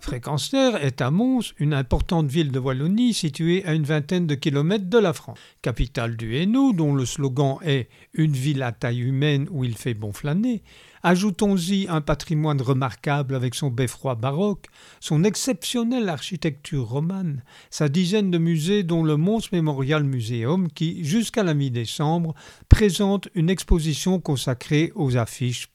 Fréquence Terre est à Mons, une importante ville de Wallonie située à une vingtaine de kilomètres de la France. Capitale du Hainaut, dont le slogan est Une ville à taille humaine où il fait bon flâner, Ajoutons-y un patrimoine remarquable avec son beffroi baroque, son exceptionnelle architecture romane, sa dizaine de musées dont le Mons Memorial Museum qui, jusqu'à la mi-décembre, présente une exposition consacrée aux affiches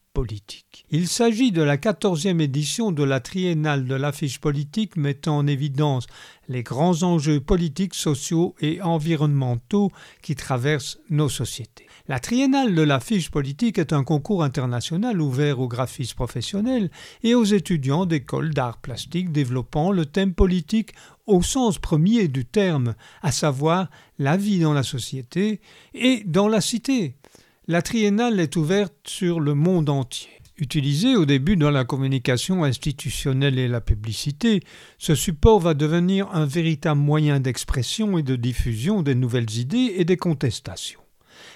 Il s'agit de la quatorzième édition de la triennale de l'affiche politique mettant en évidence les grands enjeux politiques, sociaux et environnementaux qui traversent nos sociétés. La triennale de l'affiche politique est un concours international ouvert aux graphistes professionnels et aux étudiants d'écoles d'art plastique développant le thème politique au sens premier du terme, à savoir la vie dans la société et dans la cité. La triennale est ouverte sur le monde entier. Utilisé au début dans la communication institutionnelle et la publicité, ce support va devenir un véritable moyen d'expression et de diffusion des nouvelles idées et des contestations.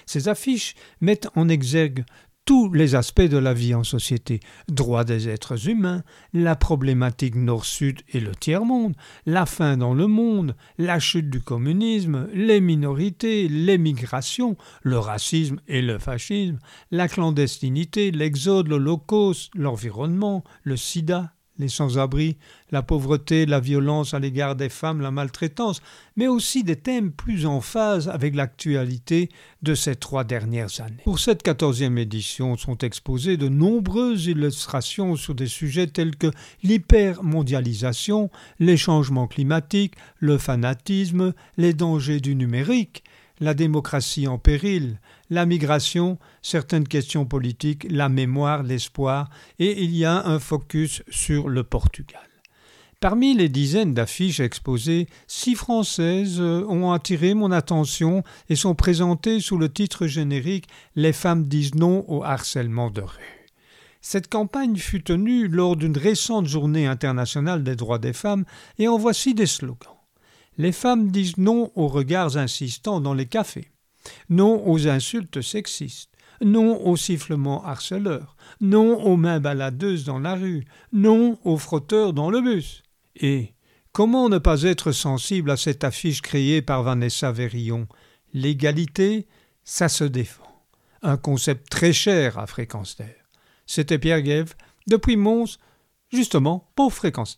Ces affiches mettent en exergue tous les aspects de la vie en société, droits des êtres humains, la problématique nord-sud et le tiers-monde, la faim dans le monde, la chute du communisme, les minorités, l'émigration, le racisme et le fascisme, la clandestinité, l'exode, l'holocauste, l'environnement, le sida, les sans-abri, la pauvreté, la violence à l'égard des femmes, la maltraitance, mais aussi des thèmes plus en phase avec l'actualité de ces trois dernières années. Pour cette quatorzième édition sont exposées de nombreuses illustrations sur des sujets tels que l'hypermondialisation, les changements climatiques, le fanatisme, les dangers du numérique, la démocratie en péril, la migration, certaines questions politiques, la mémoire, l'espoir, et il y a un focus sur le Portugal. Parmi les dizaines d'affiches exposées, six françaises ont attiré mon attention et sont présentées sous le titre générique Les femmes disent non au harcèlement de rue. Cette campagne fut tenue lors d'une récente journée internationale des droits des femmes et en voici des slogans. Les femmes disent non aux regards insistants dans les cafés, non aux insultes sexistes, non aux sifflements harceleurs, non aux mains baladeuses dans la rue, non aux frotteurs dans le bus. Et comment ne pas être sensible à cette affiche créée par Vanessa Verillon L'égalité, ça se défend. Un concept très cher à Fréquence. C'était Pierre Guève, depuis Mons, justement pour Fréquence.